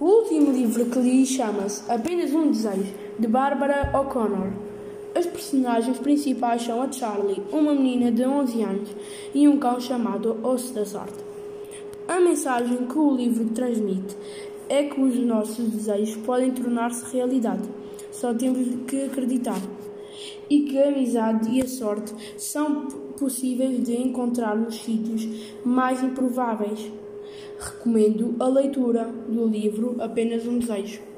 O último livro que li chama-se Apenas um Desejo, de Barbara O'Connor. As personagens principais são a Charlie, uma menina de 11 anos, e um cão chamado Osso da Sorte. A mensagem que o livro transmite é que os nossos desejos podem tornar-se realidade. Só temos que acreditar. E que a amizade e a sorte são possíveis de encontrar nos sítios mais improváveis. Recomendo a leitura do livro Apenas um Desejo.